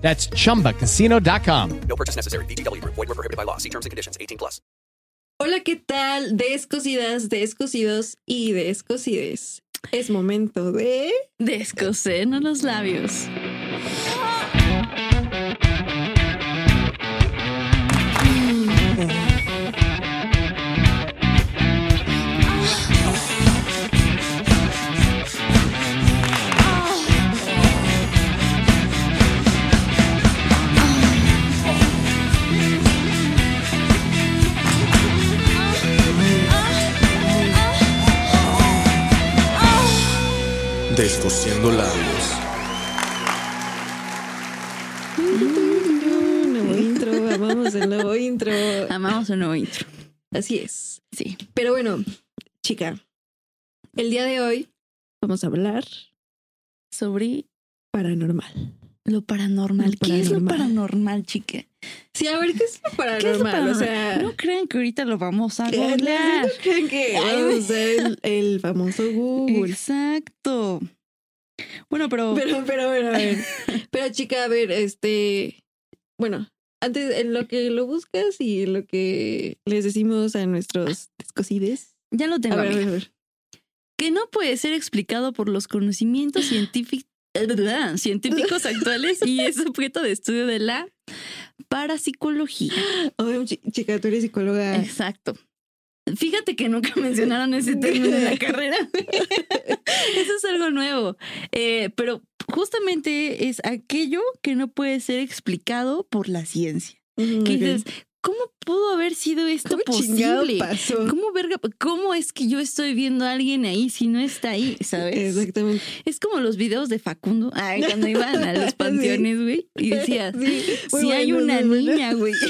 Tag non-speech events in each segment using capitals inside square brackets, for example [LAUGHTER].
That's chumbacasino.com. No purchase necessary. VGW Group. Void were prohibited by law. See terms and conditions. 18 plus. Hola, ¿qué tal? Descosidas, descosidos y descosides. Es momento de... Descosernos los labios. Descosiendo labios. Nuevo intro, amamos el nuevo intro. Amamos un nuevo intro. Así es. Sí. Pero bueno, chica, el día de hoy vamos a hablar Sobre paranormal. lo paranormal. Lo ¿Qué es lo paranormal. paranormal, chica? Sí, a ver, ¿qué es lo ¿Qué paranormal? es? O sea, no crean que ahorita lo vamos a ¿qué- googlear. no crean que vamos a usar el, famoso Google. Exacto. Bueno, pero, Pero, pero, bueno, a ver. [LAUGHS] Pero, chica, a ver, este. Bueno, antes, en lo que lo buscas y en lo que les decimos a nuestros descosides. ya lo A tengo. ver, a ver, a ver. que no puede ser explicado por los conocimientos científicos [LAUGHS] científicos actuales y es objeto de estudio de la parapsicología. [GASPS] Oye, chi- chica, tú eres psicóloga. Exacto. Fíjate que nunca [LAUGHS] mencionaron ese [LAUGHS] término en la carrera. [LAUGHS] Eso es algo nuevo. Eh, pero justamente es aquello que no puede ser explicado por la ciencia. Que ok. dices, ¿cómo pudo haber sido esto ¿Cómo posible? pasó? ¿Cómo verga? ¿Cómo es que yo estoy viendo a alguien ahí si no está ahí? ¿Sabes? Exactamente. Es como los videos de Facundo, ay, [LAUGHS] cuando iban a los panteones, güey, y decía, Sí, muy si hay una muy niña, güey, [LAUGHS]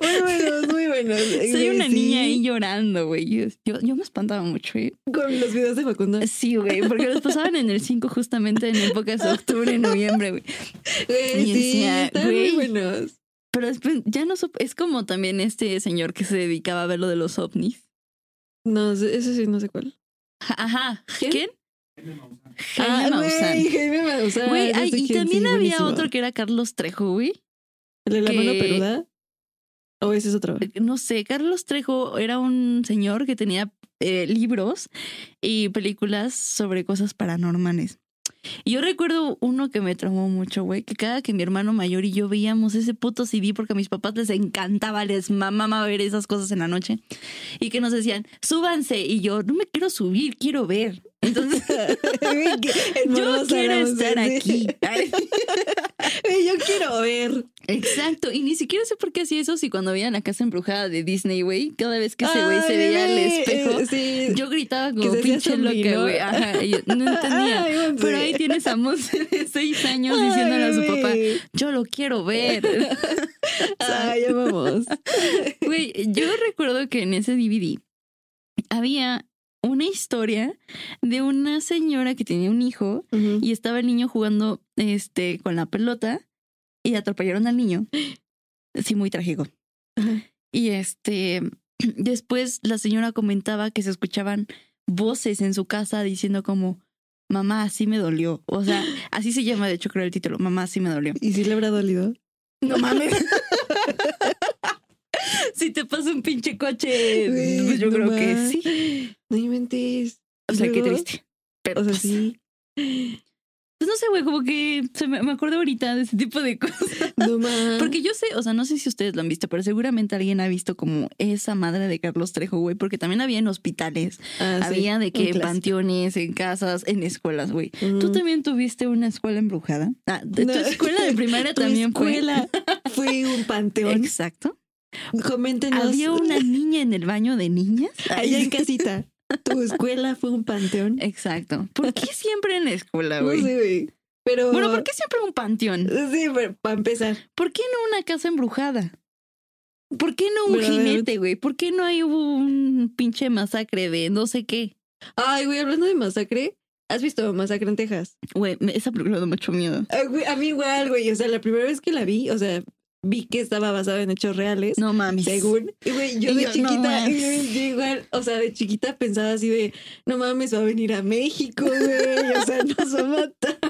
Muy buenos, muy buenos. [LAUGHS] hay una Sí, niña ahí llorando, güey. Yo, yo, yo me espantaba mucho, ¿eh? Con los videos de Facundo. Sí, güey, porque los pasaban en el 5 justamente en épocas de octubre, noviembre, güey. Güey, y sí, decía, están muy güey. buenos. Pero después ya no supe, es como también este señor que se dedicaba a ver lo de los ovnis. No, eso sí, no sé cuál. Ajá, ¿Quién? ¿quién? Ah, Jaime Maussan. güey, Jaime Maussan. Güey, no ay, sé y también sí, había buenísimo. otro que era Carlos Trejo, güey. ¿El de la mano peluda? ¿O ese es otro? no sé, Carlos Trejo era un señor que tenía eh, libros y películas sobre cosas paranormales. Y yo recuerdo uno que me traumó mucho, güey, que cada que mi hermano mayor y yo veíamos ese puto CD porque a mis papás les encantaba, les mamaba ver esas cosas en la noche y que nos decían, súbanse y yo, no me quiero subir, quiero ver. Entonces, [LAUGHS] [LAUGHS] yo quiero estar aquí. Ay, [LAUGHS] Yo quiero ver. Exacto, y ni siquiera sé por qué hacía eso si cuando veía la casa embrujada de Disney, güey, cada vez que ese güey se Ay, veía al espejo, eh, sí. yo gritaba como pinche loca, güey. Ajá, y yo no entendía. Ay. Pero ahí tienes a Monse de seis años diciéndole a su Ay, papá, yo lo quiero ver. Ay, ya vamos. Güey, yo recuerdo que en ese DVD había una historia de una señora que tenía un hijo y estaba el niño jugando este con la pelota y atropellaron al niño. [GASPS] Sí, muy trágico. Y este [CLEARS THROAT] después la señora comentaba que se escuchaban voces en su casa diciendo como mamá, así me dolió. O sea, [GASPS] así se llama, de hecho, creo el título, mamá, así me dolió. ¿Y si le habrá dolido? No mames. [LAUGHS] si te pasa un pinche coche, pues yo no creo que sí. No inventes. O sea, qué triste. Pero O sea, pues, sí. pues no sé, güey, como que se me, me acuerdo ahorita de ese tipo de [LAUGHS] cosas. No más. Porque yo sé, o sea, no sé si ustedes lo han visto, pero seguramente alguien ha visto como esa madre de Carlos Trejo, güey, porque también había en hospitales, Ah, sí, había de que en panteones, en casas, en escuelas, güey. ¿Tú también tuviste una escuela embrujada? Ah, de No. tu escuela de primaria [LAUGHS] también escuela [LAUGHS] fue un fue. panteón. Exacto. Coméntenos. Había una niña en el baño de niñas. [LAUGHS] Allá en casita. Tu [LAUGHS] escuela fue un panteón. Exacto. ¿Por qué siempre en la escuela, No güey? sé, güey. Pero. Bueno, ¿por qué siempre un panteón? Sí, pero para empezar. ¿Por qué no una casa embrujada? ¿Por qué no un jinete, güey? ¿Por qué no hay un pinche masacre de no sé qué? Ay, güey, hablando de masacre, ¿has visto Masacre en Texas? Güey, me- esa película da mucho miedo. Güey, a mí igual, güey. O sea, la primera vez que la vi, o sea, vi que estaba basada en hechos reales. No mames. Según, y güey, yo Y de yo, chiquita, yo igual, o sea, de chiquita pensaba así de, no mames, va a venir a México, güey, o sea, nos va a matar. [LAUGHS]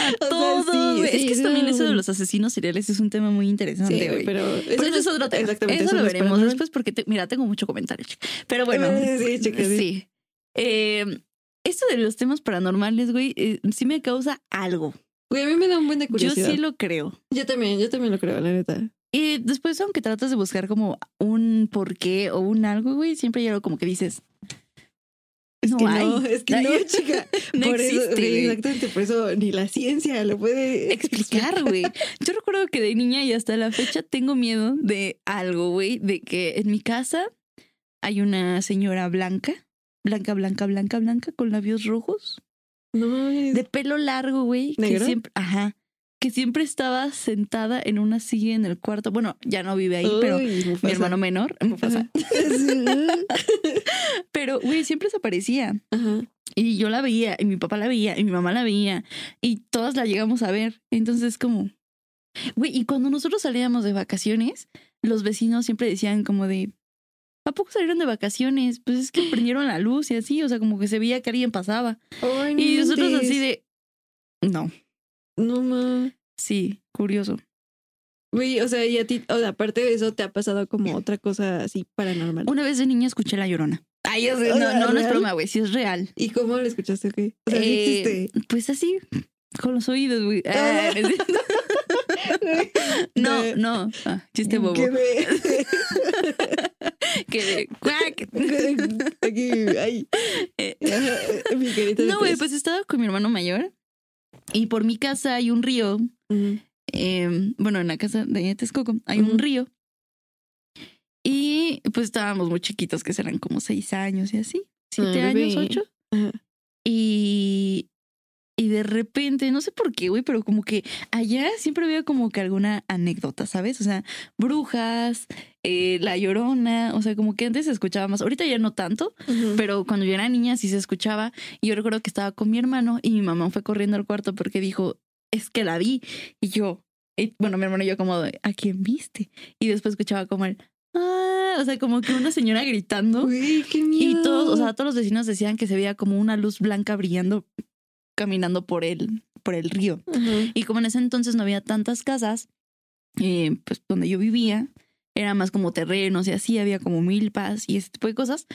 A O sea, todo, sí, güey. sí, es que sí, también no, eso de los asesinos seriales es un tema muy interesante, güey. pero eso, es otro tema. Exactamente. Eso lo veremos después porque, te- mira, tengo mucho comentario. Pero bueno, [LAUGHS] sí, chica, sí. sí. Eh, esto de los temas paranormales, güey, eh, sí me causa algo. Güey, a mí me da un buen de Yo curiosidad. sí lo creo. Yo también, yo también lo creo, la neta. Y después, aunque tratas de buscar como un porqué o un algo, güey, siempre hay algo como que dices. Es no que hay. no, [LAUGHS] es que no, [LAUGHS] chica. no por eso, existe, exactamente, por eso ni la ciencia lo puede explicar, güey. [LAUGHS] Yo recuerdo que de niña y hasta la fecha tengo miedo de algo, güey, de que en mi casa hay una señora blanca, blanca, blanca, blanca, blanca, con labios rojos, No mames. de pelo largo, güey, que siempre, ajá, que siempre estaba sentada en una silla en el cuarto. Bueno, ya no vive ahí, pero mi hermano menor, Mufasa. [LAUGHS] Pero, güey, siempre se aparecía. Ajá. Y yo la veía, y mi papá la veía, y mi mamá la veía, y todas la llegamos a ver. Entonces, como, güey, y cuando nosotros salíamos de vacaciones, los vecinos siempre decían como de, ¿a poco salieron de vacaciones? Pues es que prendieron la luz y así, o sea, como que se veía que alguien pasaba. Ay, no Y nosotros así de, no, No mames. sí, curioso. Güey, o sea, y a ti, o sea, aparte de eso, ¿te ha pasado como otra cosa así paranormal? Una vez de niña escuché La Llorona. Ay, no, no, no es broma, güey, sí es real. ¿Y cómo lo escuchaste? O sea, ¿sí Eh, existe? Pues así, con los oídos, güey. Ah, [LAUGHS] [LAUGHS] no cierto. No, no. Ah, chiste bobo. ¿Qué ve? [LAUGHS] [LAUGHS] Que. [LAUGHS] Aquí, ay. Eh, No, güey, pues estaba con mi hermano mayor y por mi casa hay un río. Eh, bueno, en la casa de Texcoco hay un río. Y pues estábamos muy chiquitos, que serán como seis años y así. Siete Ah, años, ocho. Ajá. Y, y de repente, no sé por qué, güey, pero como que allá siempre había como que alguna anécdota, ¿sabes? O sea, brujas, eh, la llorona, o sea, como que antes se escuchaba más. Ahorita ya no tanto, pero cuando yo era niña sí se escuchaba. Y yo recuerdo que estaba con mi hermano y mi mamá fue corriendo al cuarto porque dijo, es que la vi. Y yo, y, bueno, mi hermano y yo como, ¿a quién viste? Y después escuchaba como el, ah, o sea, como que una señora gritando. Güey, qué miedo. Y todos, o sea, todos los vecinos decían que se veía como una luz blanca brillando caminando por el, por el río. Y como en ese entonces no había tantas casas, eh, pues donde yo vivía, era más como terrenos y así, había como milpas y ese tipo de cosas.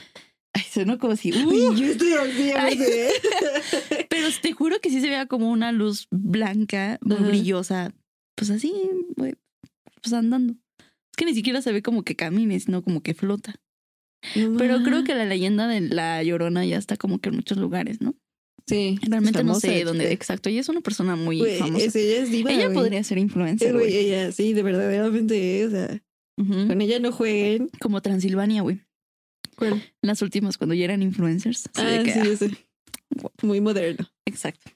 Ay, sonó como si... "Uh", yo estoy [LAUGHS] pero te juro que sí se veía como una luz blanca, muy brillosa, pues así, pues andando. Es que ni siquiera se ve como que camine, sino como que flota. Pero creo que la leyenda de la llorona ya está como que en muchos lugares, ¿no? Sí. Realmente no sé dónde. chica. Exacto. Ella es una persona muy Güey, famosa. es- ella es diva, ella güey. podría ser influencer, güey, ella sí, de verdaderamente, o sea, con ella no jueguen. Como Transilvania, güey. ¿Cuál? Las últimas, cuando ya eran influencers. Ah, que, sí, ah, sé. Muy moderno. Exacto.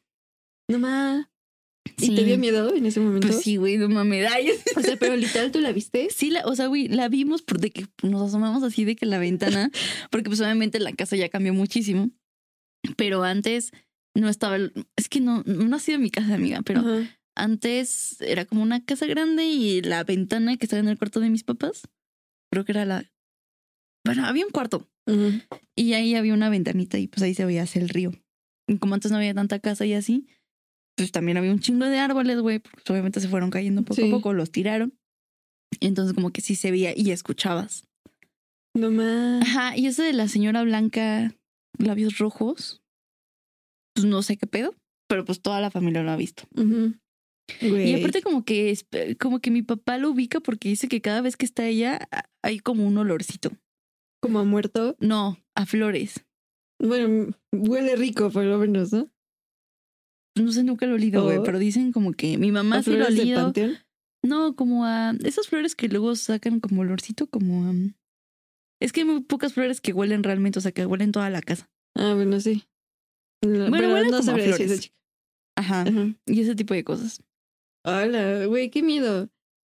No más. ¿Y Sí. te dio miedo en ese momento? Pues sí, güey, no mames. O sea, [LAUGHS] pero literal, ¿tú la viste? Sí, la, o sea, güey, la vimos de que nos asomamos así de que la ventana, porque pues obviamente la casa ya cambió muchísimo, pero antes no estaba, el- es que no, no ha sido mi casa, amiga, pero antes era como una casa grande y la ventana que estaba en el cuarto de mis papás, creo que era la, bueno, había un cuarto y ahí había una ventanita y pues ahí se veía hacia el río. Y como antes no había tanta casa y así, pues también había un chingo de árboles, güey, porque obviamente se fueron cayendo poco Sí. a poco, los tiraron. Entonces como que sí se veía y escuchabas. No más. Ajá, y ese de la señora blanca, labios rojos, pues no sé qué pedo, pero pues toda la familia lo ha visto. Y aparte como que es- como que mi papá lo ubica porque dice que cada vez que está ella a- hay como un olorcito. como ha muerto. No, a flores. Bueno, huele rico, por lo menos, ¿no? No sé, nunca lo he olido, güey, Oh. pero dicen como que mi mamá ¿A sí lo ha olido. panteón? No, como a esas flores que luego sacan como olorcito, como a... Es que hay muy pocas flores que huelen realmente, o sea, que huelen toda la casa. Ah, bueno, sí. No, Bueno, pero huele no como decir flores. chica. Ajá. Ajá. Y ese tipo de cosas. Hola, güey, qué miedo.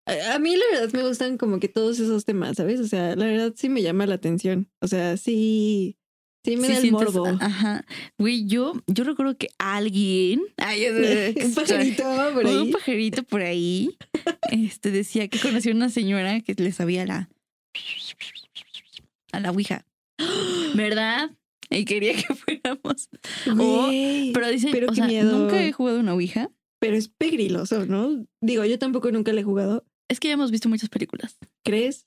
A, a mí la verdad me gustan como que todos esos temas, ¿sabes? O sea, la verdad sí me llama la atención. O sea, sí, sí me Sí da el sientes- morbo. Ajá. Güey, yo, yo recuerdo que alguien. Ay, [LAUGHS] Un [LAUGHS] pajarito por ahí. Un pajarito por ahí. Este decía que conoció una señora que le sabía la. A la Ouija. [GASPS] ¿Verdad? Y quería que [LAUGHS] fuéramos. O- Pero dicen, Pero o qué sea, miedo. nunca he jugado una Ouija. pero es pegriloso, ¿no? Digo, yo tampoco nunca le he jugado. Es que ya hemos visto muchas películas. ¿Crees?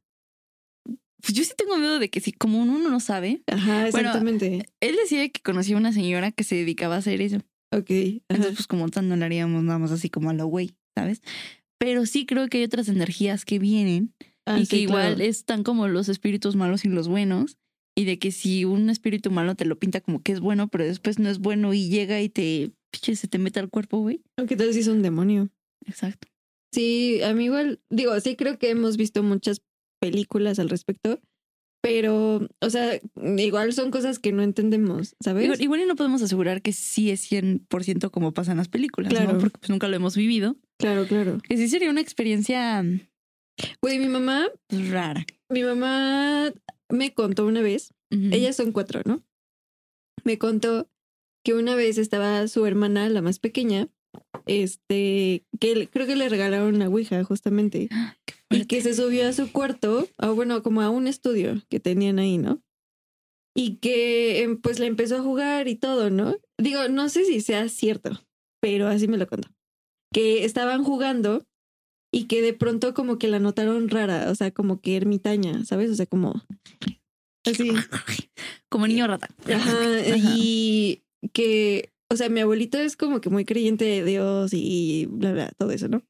Pues yo sí tengo miedo de que si, como uno no sabe, Ajá, Bueno, exactamente. él decía que conocía una señora que se dedicaba a hacer eso. ok. ajá. Entonces, pues como tal no le haríamos nada más así como a lo güey, ¿sabes? Pero sí creo que hay otras energías que vienen Ah, y que igual claro. están como los espíritus malos y los buenos. Y de que si un espíritu malo te lo pinta como que es bueno, pero después no es bueno y llega y te, pinche, se te mete al cuerpo, güey. Aunque tal vez es un demonio. Exacto. Sí, a mí igual, digo, sí creo que hemos visto muchas películas al respecto, pero, o sea, igual son cosas que no entendemos, ¿sabes? Igual, igual y no podemos asegurar que sí es 100% como pasan las películas, Claro. ¿no? Porque pues nunca lo hemos vivido. Claro, claro. Que sí sería una experiencia Güey, mi mamá, rara. mi mamá me contó una vez, ellas son cuatro, ¿no? Me contó que una vez estaba su hermana, la más pequeña, este, que le- creo que le regalaron una Ouija justamente. [GASPS] Y que se subió a su cuarto, o bueno, como a un estudio que tenían ahí, ¿no? Y que em, pues le empezó a jugar y todo, ¿no? Digo, no sé si sea cierto, pero así me lo contó. Que estaban jugando y que de pronto como que la notaron rara, o sea, como que ermitaña, ¿sabes? O sea, como así. [LAUGHS] Como niño rata. Ajá, Ajá. y que, o sea, mi abuelito es como que muy creyente de Dios y bla, bla, todo eso, ¿no?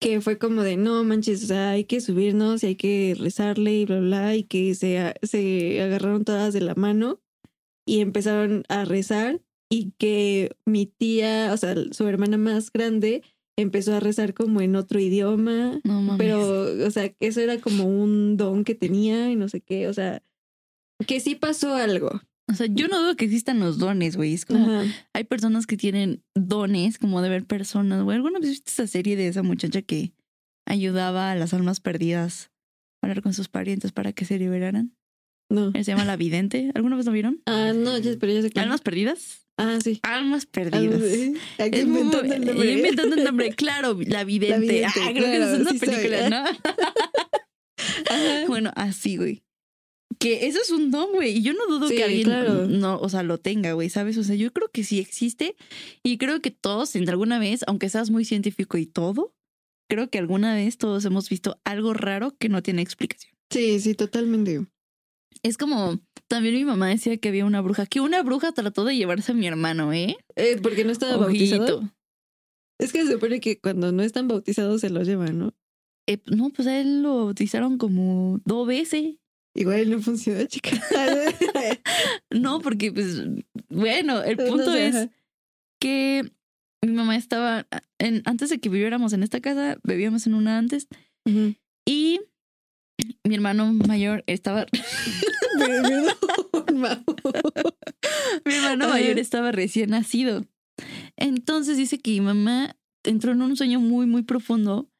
Que fue como de, no manches, o sea, hay que subirnos y hay que rezarle y bla, bla, y que se, se agarraron todas de la mano y empezaron a rezar y que mi tía, o sea, su hermana más grande, empezó a rezar como en otro idioma, No mames. pero, o sea, que eso era como un don que tenía y no sé qué, o sea, que sí pasó algo. O sea, yo no dudo que existan los dones, güey. Es como Ajá. hay personas que tienen dones, como de ver personas, güey. ¿Alguna vez viste esa serie de esa muchacha que ayudaba a las almas perdidas a hablar con sus parientes para que se liberaran? No. Él se llama La Vidente. ¿Alguna vez lo vieron? Ah, no, pero ya sé que. ¿Almas perdidas? Ah, sí. Almas perdidas. Aquí Es muy- inventando el nombre. inventando el nombre, claro, [LAUGHS] la vidente. Vidente, ah, creo que es una sí soy. película, ¿no? [LAUGHS] Ajá. Bueno, así, güey. Que eso es un don, güey. Y yo no dudo Sí, que alguien claro. no, o sea, lo tenga, güey, ¿sabes? O sea, yo creo que sí existe. Y creo que todos, en alguna vez, aunque seas muy científico y todo, creo que alguna vez todos hemos visto algo raro que no tiene explicación. Sí, sí, totalmente. Es como, también mi mamá decía que había una bruja, que una bruja trató de llevarse a mi hermano, ¿eh? Eh, porque no estaba bautizado. Es que se supone que cuando no están bautizados se los llevan, ¿no? Eh, no, pues a él lo bautizaron como dos veces. Igual no funciona, chica. [LAUGHS] No, porque pues, bueno, el No punto es ajá. que mi mamá estaba, en, antes de que viviéramos en esta casa, vivíamos en una antes, y mi hermano mayor estaba, [LAUGHS] mi hermano mayor estaba recién nacido. Entonces dice que mi mamá entró en un sueño muy, muy profundo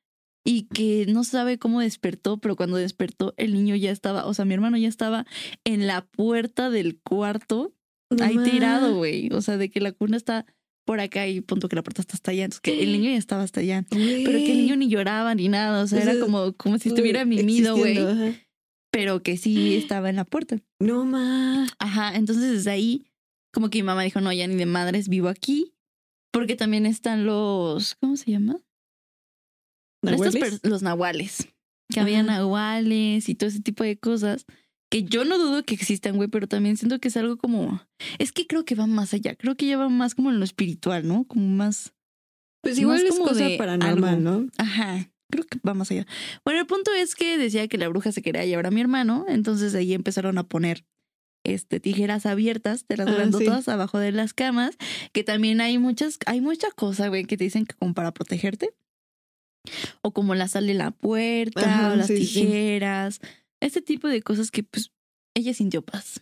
y que no sabe cómo despertó, pero cuando despertó el niño ya estaba, o sea, mi hermano ya estaba en la puerta del cuarto ahí tirado, güey. O sea, de que la cuna está por acá y punto que la puerta está hasta allá. Entonces que el niño ya estaba hasta allá. Pero que el niño ni lloraba ni nada. O sea, O sea, era como, como si estuviera mimido, güey. Pero que sí estaba en la puerta. No más. Ajá. Entonces desde ahí, como que mi mamá dijo, no, ya ni de madres vivo aquí. Porque también están los, ¿cómo se llama? Estos los nahuales. Que había Ajá. nahuales y todo ese tipo de cosas. Que yo no dudo que existan, güey, pero también siento que es algo como. Es que creo que va más allá. Creo que ya va más como en lo espiritual, ¿no? Como más. Pues igual más es como cosa de paranormal, algo. ¿no? Ajá. Creo que va más allá. Bueno, el punto es que decía que la bruja se quería llevar a mi hermano. Entonces ahí empezaron a poner este, tijeras abiertas de las Ah, grandotas abajo de las camas. Que también hay muchas, hay mucha cosa, güey, que te dicen que como para protegerte. O como la sal de la puerta, Ajá, o las sí, sí. Este tipo de cosas que pues ella sintió paz.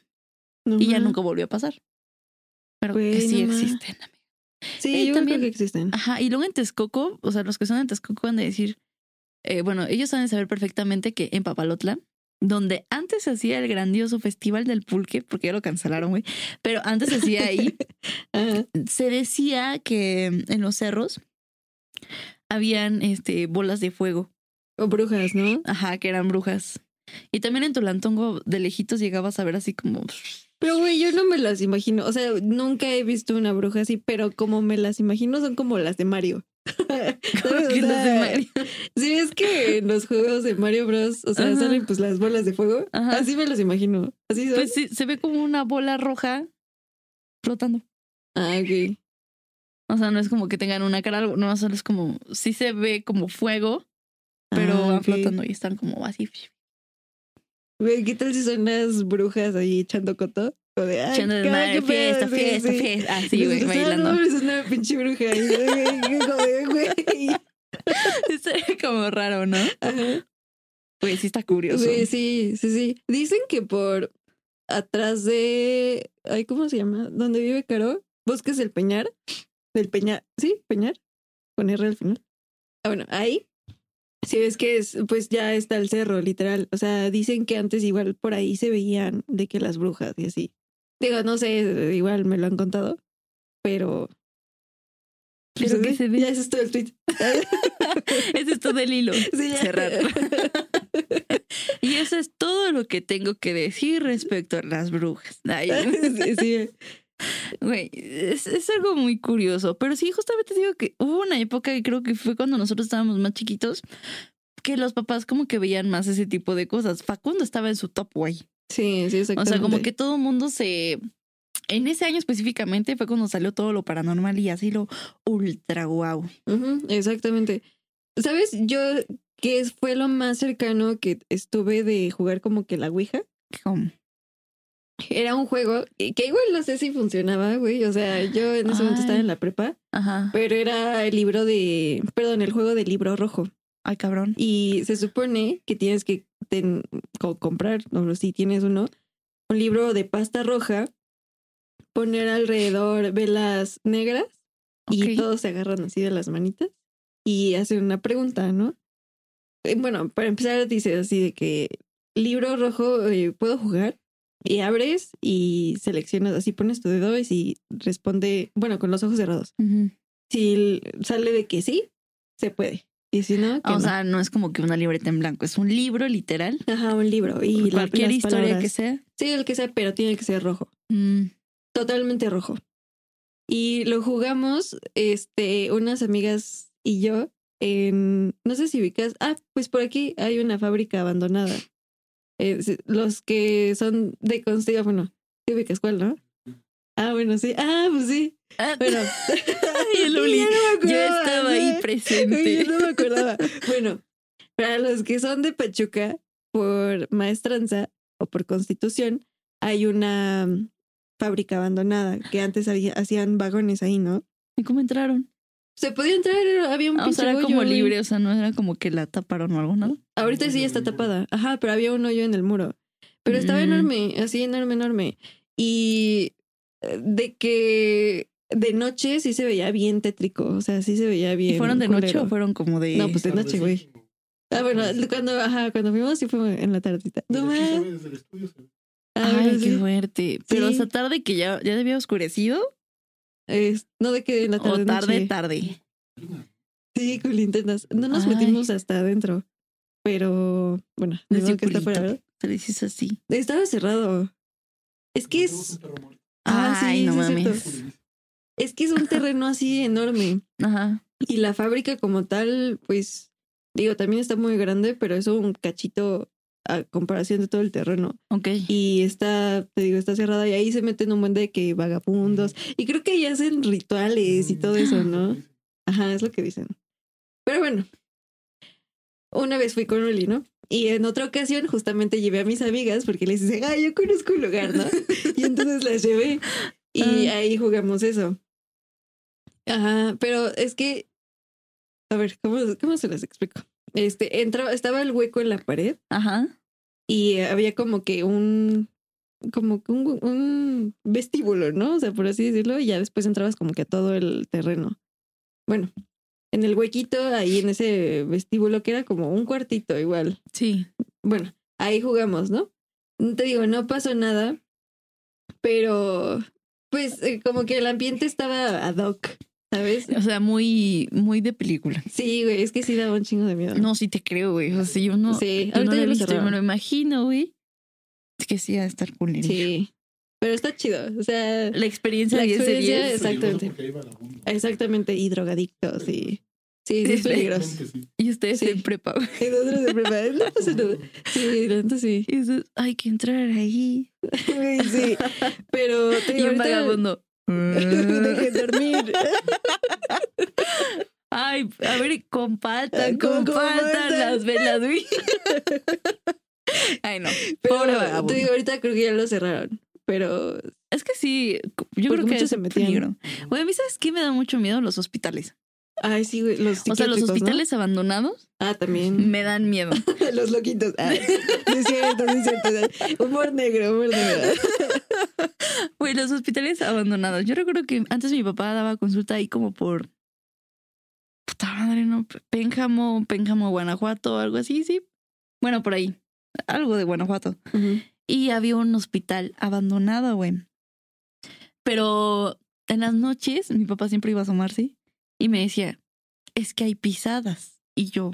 No Y ya nunca volvió a pasar. Pero que sí existen. Sí, Eh, yo también- creo que existen. Ajá, y luego en Texcoco, o sea, los que son en Texcoco van a decir eh, bueno, ellos saben saber perfectamente que en Papalotla, donde antes se hacía el grandioso festival del pulque, porque ya lo cancelaron, güey, pero antes se hacía ahí, [LAUGHS] se decía que en los cerros habían este, bolas de fuego, O brujas, ¿no? ajá, que eran brujas. Y también en Tolantongo de lejitos llegabas a ver así como... Pero, güey, yo no me las imagino. O sea, nunca he visto una bruja así, pero como me las imagino son como las de Mario. [LAUGHS] ¿Sabes? O que los de Mario. Sí, es que en los juegos de Mario Bros. O sea, Ajá. salen pues las bolas de fuego. Ajá. Así me los imagino. Así son. Pues sí, se ve como una bola roja flotando. ah, ok. O sea, no es como que tengan una cara, no, solo es como, sí se ve como fuego, pero Ah, van flotando y están como así. Güey, ¿qué tal si son las brujas ahí echando coto? O de, ay, Echando de madre, fiesta, sí, fiesta, sí. fiesta. Así, güey, Dices, ah, bailando. No, es una pinche bruja. ahí, güey, güey. [LAUGHS] Como raro, ¿no? Ajá. Pues sí está curioso. Güey, sí, sí, sí. Dicen que por atrás de. Ay, ¿cómo se llama? ¿Dónde vive Caro? Bosques del Peñar. Del Peñar. Sí, Peñar. Con R al final. Ah, bueno, ahí. Sí, ves que es, pues ya está el cerro, literal. O sea, dicen que antes igual por ahí se veían de que las brujas y así. Digo, no sé, igual me lo han contado, pero. Pero que se ve. Ya ese es todo el tweet. [LAUGHS] Ese es todo el hilo. [LAUGHS] Sí. Cerrar. [LAUGHS] y eso es todo lo que tengo que decir respecto a las brujas. Ay, sí, sí. Güey, es, es algo muy curioso. Pero sí, justamente digo que hubo una época que creo que fue cuando nosotros estábamos más chiquitos, que los papás como que veían más ese tipo de cosas. Facundo estaba en su top, güey. Sí, sí, O exactamente. sea, como que todo el mundo se... En ese año específicamente fue cuando salió todo lo paranormal y así lo ultra guau. Exactamente. ¿Sabes? Yo, que fue lo más cercano que estuve de jugar como que la Ouija? Como, Era un juego que igual no sé si funcionaba, güey. O sea, yo en ese momento estaba en la prepa, Ajá. pero era el libro de, perdón, el juego del libro rojo. Ay, cabrón. Y se supone que tienes que ten- co- comprar, o si tienes uno, un libro de pasta roja, poner alrededor velas negras y todos se agarran así de las manitas y hacen una pregunta, ¿no? Eh, Bueno, para empezar dice así de que libro rojo, eh, ¿puedo jugar? Y abres y seleccionas, así pones tu dedo y si responde, bueno, con los ojos cerrados. Si sale de que sí, se puede. Y si no, que O no. sea, no es como que una libreta en blanco, es un libro literal. Ajá, un libro. Y la- Cualquier historia palabras. que sea. Sí, el que sea, pero tiene que ser rojo. Mm, Totalmente rojo. Y lo jugamos, este, unas amigas y yo en, no sé si ubicas, ah, pues por aquí hay una fábrica abandonada. Eh, los que son de Constiga, bueno, ¿sí ubicas cuál, no? Ah, bueno, sí. Ah, pues sí. Ah, Bueno. [LAUGHS] Ay, el [LAUGHS] Uli. no Yo estaba ahí sí. presente. Oye, no me acordaba. [LAUGHS] Bueno, para los que son de Pachuca, por maestranza o por constitución, hay una mm, fábrica abandonada que antes había, hacían vagones ahí, ¿no? ¿Y cómo entraron? Se podía entrar, había un Ah, o sea, pinche era hoyo, como libre, o sea, no era como que la taparon o algo, ¿no? Ahorita sí está tapada. Ajá, pero había un hoyo en el muro. Pero estaba Mm. enorme, así enorme, enorme. Y eh, de que de noche sí se veía bien tétrico, o sea, sí se veía bien. ¿Y fueron de noche o fueron como de...? No, pues de noche, güey. Ah, bueno, cuando, ajá, cuando fuimos sí fue en la tardita. No mames. Ah, Ay, qué fuerte. Pero Sí. esa tarde que ya, ya había oscurecido Es- no de que en la tarde. o tarde, noche. tarde. Sí, con linternas. No nos Ay. metimos hasta adentro. Pero bueno, De digo que está fuera. ¿verdad? Se le así. Estaba cerrado. Es que es. Ah, sí, Ay, no sí es cierto. mames. Es que es un [LAUGHS] terreno así enorme. Ajá. Y la fábrica como tal, pues, digo, también está muy grande, pero es un cachito a comparación de todo el terreno. Ok. Y está, te digo, está cerrada y ahí se meten un buen de que vagabundos. Y creo que ahí hacen rituales y todo eso, ¿no? Ajá, es lo que dicen. Pero bueno, una vez fui con Uli, ¿no? Y en otra ocasión justamente llevé a mis amigas porque les dije, ah, yo conozco un lugar, ¿no? Y entonces las llevé y Ah. ahí jugamos eso. Ajá, pero es que, a ver, ¿cómo, cómo se las explico? Este, entraba, estaba el hueco en la pared Ajá. y había como que un como que un, un vestíbulo, ¿no? O sea, por así decirlo, y ya después entrabas como que a todo el terreno. Bueno, en el huequito, ahí en ese vestíbulo que era como un cuartito igual. Sí. Bueno, ahí jugamos, ¿no? Te digo, no pasó nada, pero pues eh, como que el ambiente estaba ad hoc, ¿sabes? O sea, muy, muy de película. Sí, güey, es que sí daba un chingo de miedo. No, sí te creo, güey. O sea, yo no, sí, yo no ahorita lo ya he lo visto, me lo imagino, güey. Es que sí, va a estar cool. Sí, pero está chido, o sea, La experiencia de ese día. Exactamente. Exactamente, y drogadictos y... Sí, sí, es peligroso. Y ustedes Sí. en prepa, güey. [LAUGHS] Y nosotros de prepa, no pasa nada. Sí, la neta sí. Y eso, hay que entrar ahí. [LAUGHS] Sí. Pero te Y digo, un ahorita... [LAUGHS] vagabundo. Deje dormir. Ay, a ver, compartan, Ay, ¿cómo compartan compartan? las velas. Ay, no. Pero Pobre vagabundo. te digo, ahorita creo que ya lo cerraron. Pero Es que sí, yo creo que muchos se peligro. Güey, a mí sabes qué me da mucho miedo los hospitales. Ay, sí, güey. Los O sea, los hospitales abandonados Ah, también. me dan miedo. [LAUGHS] los loquitos. Ah, sí es cierto, sí es cierto. Humor negro, humor negro. [LAUGHS] Güey, los hospitales abandonados. Yo recuerdo que antes mi papá daba consulta ahí como por. Puta madre, no. Pénjamo, Pénjamo, Guanajuato, algo así, sí. Bueno, por ahí. Algo de Guanajuato. Y había un hospital abandonado, güey. Pero en las noches mi papá siempre iba a asomarse y me decía, es que hay pisadas. Y yo,